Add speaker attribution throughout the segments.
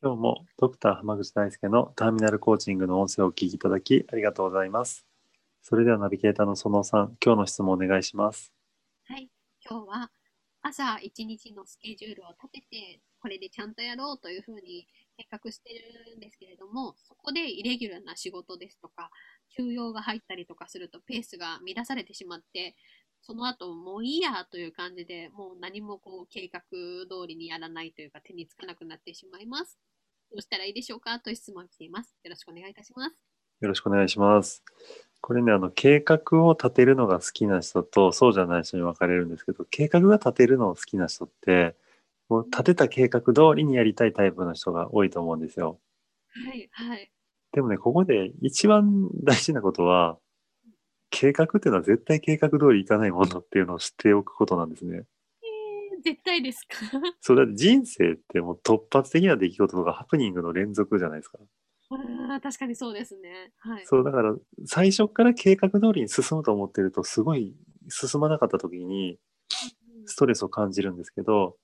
Speaker 1: 今日もドクター濱口大輔のターミナルコーチングの音声をお聞きいただきありがとうございます。それではナビゲーターの園野さん今日の質問お願いします。
Speaker 2: はい、今日は朝一日のスケジュールを立てて、これでちゃんとやろうというふうに計画してるんですけれども、そこでイレギュラーな仕事ですとか、休養が入ったりとかするとペースが乱されてしまって、その後もういいやという感じで、もう何もこう計画通りにやらないというか手につかなくなってしまいます。どうしたらいいでしょうかという質問が来ています。よろしくお願いいたします。
Speaker 1: よろしくお願いしますこれねあの計画を立てるのが好きな人とそうじゃない人に分かれるんですけど計画が立てるのを好きな人ってもう立てた計画通りにやりたいタイプの人が多いと思うんですよ
Speaker 2: はい、はい。
Speaker 1: でもねここで一番大事なことは計画っていうのは絶対計画通りいかないものっていうのを知っておくことなんですね。
Speaker 2: えー絶対ですか？
Speaker 1: そうだって人生ってもう突発的な出来事とかハプニングの連続じゃないですか。
Speaker 2: あー確かにそうですね。はい。
Speaker 1: そうだから最初から計画通りに進むと思ってるとすごい進まなかった時にストレスを感じるんですけど、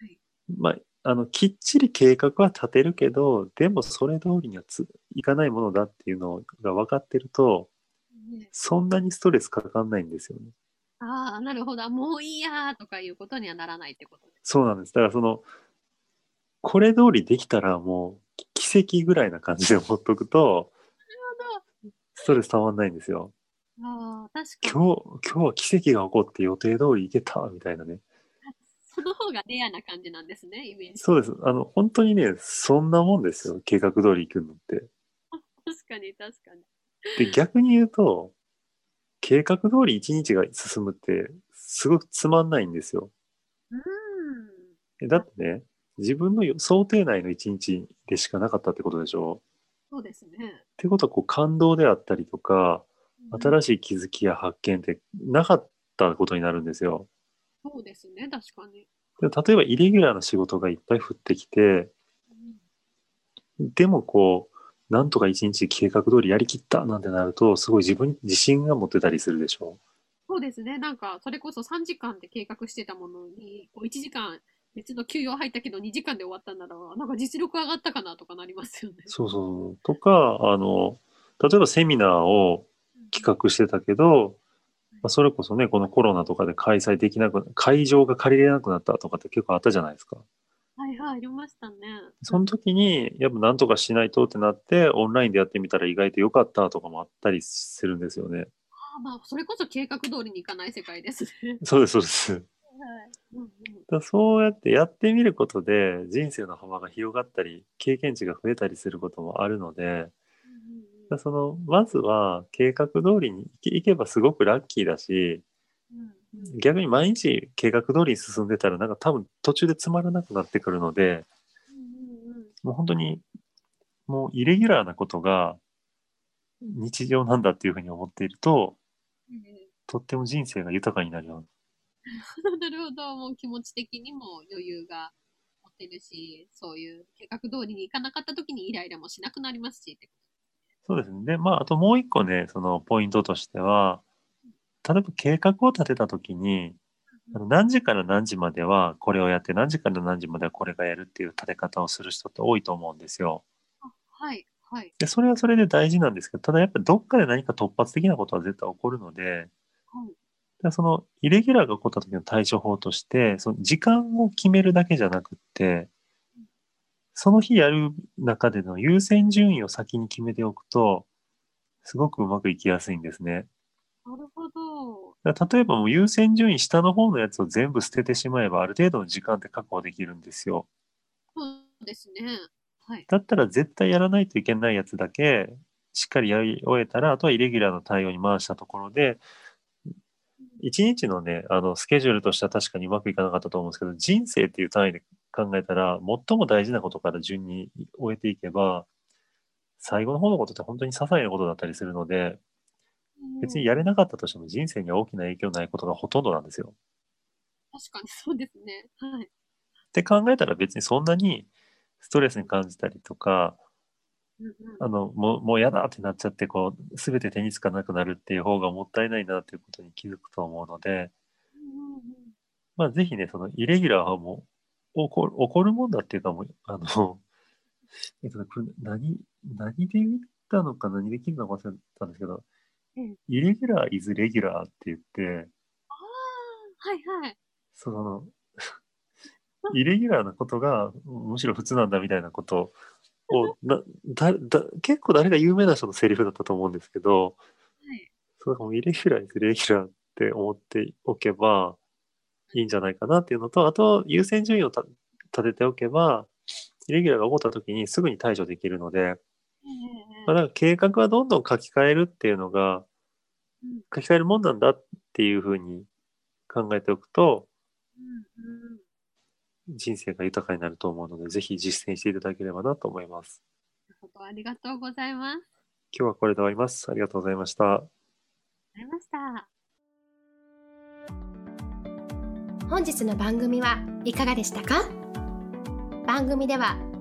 Speaker 2: はい
Speaker 1: まああのきっちり計画は立てるけどでもそれ通りにはついかないものだっていうのが分かってると
Speaker 2: ね
Speaker 1: そんなにストレスかかんないんですよね。
Speaker 2: ああ、なるほど。もういいやーとかいうことにはならないってこと。
Speaker 1: そうなんです。だからそのこれ通りできたらもう奇跡ぐらいな感じで思っとくとストレスたまんないんですよ。
Speaker 2: ああ、確かに。
Speaker 1: 今日今日は奇跡が起こって予定通り行けたみたいなね。
Speaker 2: その方がレアな感じなんですね、イメージ。
Speaker 1: そうです。あの本当にねそんなもんですよ計画通り行くのって。
Speaker 2: 確かに、確かに。
Speaker 1: で逆に言うと計画通り一日が進むってすごくつまんないんですよ。
Speaker 2: うーん。
Speaker 1: えだってね自分のよ想定内の一日でしかなかったってことでしょ？
Speaker 2: そうですね。
Speaker 1: ってことはこう感動であったりとか新
Speaker 2: しい。
Speaker 1: 気づきや発見ってなかったことになるんですよ。
Speaker 2: そうですね、確かに。
Speaker 1: で例えばイレギュラーな仕事がいっぱい降ってきてでもこうなんとか一日計画通りやりきったなんてなるとすごい自分に自信が持てたりするでしょ
Speaker 2: そうですね、なんか、それこそ3時間で計画してたものに、こう1時間別の休養入ったけど2時間で終わったんなら、なんか実力上がったかなとかなりますよね。
Speaker 1: そうそうとかあの例えばセミナーを企画してたけど、まあ、それこそねこのコロナとかで開催できなく会場が借りれなくなったとかって結構あったじゃないですか。
Speaker 2: はいはい、ありましたね。
Speaker 1: その時にやっぱなんとかしないとってなってオンラインでやってみたら意外と良かったとかもあったりするんですよね。
Speaker 2: あーまあ、それこそ計画通りにいかない世界ですね。
Speaker 1: そうですそうです。
Speaker 2: はい。うんうん
Speaker 1: らそうやってやってみることで人生の幅が広がったり経験値が増えたりすることもあるのでだからそのまずは計画通りにいけばすごくラッキーだし
Speaker 2: うんうんうん
Speaker 1: 逆に毎日計画通りに進んでたらなんか多分途中でつまらなくなってくるのでもう本当にもうイレギュラーなことが日常なんだっていうふうに思っていると
Speaker 2: ええ
Speaker 1: とっても人生が豊かになるよ
Speaker 2: な。るほど、もう気持ち的にも余裕が持てるし、そういう計画通りにいかなかった時にイライラもしなくなりますし
Speaker 1: そうですね。でまああともう一個ねそのポイントとしては例えば計画を立てた時に何時から何時まではこれをやって何時から何時まではこれがやるっていう立て方をする人って多いと思うんですよ。
Speaker 2: とはい、はい。
Speaker 1: でそれはそれで大事なんですけどただやっぱりどっかで何か突発的なことは絶対起こるので
Speaker 2: はい
Speaker 1: でそのイレギュラーが起こった時の対処法としてその時間を決めるだけじゃなくってその日やる中での優先順位を先に決めておくとすごくうまくいきやすいんですね。
Speaker 2: なるほど。
Speaker 1: 例えばもう優先順位下の方のやつを全部捨ててしまえばある程度の時間って確保できるんですよ。
Speaker 2: そうですね。はい。
Speaker 1: だったら絶対やらないといけないやつだけしっかりやり終えたらあとはイレギュラーの対応に回したところで一日のね、あの、スケジュールとしては確かにうまくいかなかったと思うんですけど、人生っていう単位で考えたら、最も大事なことから順に終えていけば、最後の方のことって本当に些細なことだったりするので、別にやれなかったとしても人生には大きな影響ないことがほとんどなんですよ。
Speaker 2: 確かにそうですね。はい。
Speaker 1: って考えたら別にそんなにストレスに感じたりとか、
Speaker 2: うんうん
Speaker 1: あの、もう、もう嫌だってなっちゃって、こう、すべて手につかなくなるっていう方がもったいないなっていうことに気づくと思うので、
Speaker 2: うんうんうん
Speaker 1: まあ、ぜひね、その、イレギュラーはもう、起こる、起こるもんだっていうかもう、あの、えっとね、これ何、何で言ったのか何で聞いたのか忘れたんですけど、
Speaker 2: うん
Speaker 1: イレギュラー is regular って言って、
Speaker 2: ああ、はいはい。
Speaker 1: その、イレギュラーなことがむしろ普通なんだみたいなことを、なだだ結構誰が有名な人のセリフだったと思うんですけど、
Speaker 2: はい。
Speaker 1: そうもうイレギュラー is regular って思っておけばいいんじゃないかなっていうのと、あと優先順位をた立てておけば、イレギュラーが起こった時にすぐに対処できるので、
Speaker 2: ええ
Speaker 1: まあ、なんか計画はどんどん書き換えるっていうのが
Speaker 2: うん
Speaker 1: 書き換えるもんなんだっていうふうに考えておくと人生が豊かになると思うのでぜひ実践していただければなと思います。
Speaker 2: ありがとうございます。
Speaker 1: 今日はこれで終わります。ありがとうございました。
Speaker 2: ありがとうございました。
Speaker 3: 本日の番組はいかがでしたか？番組では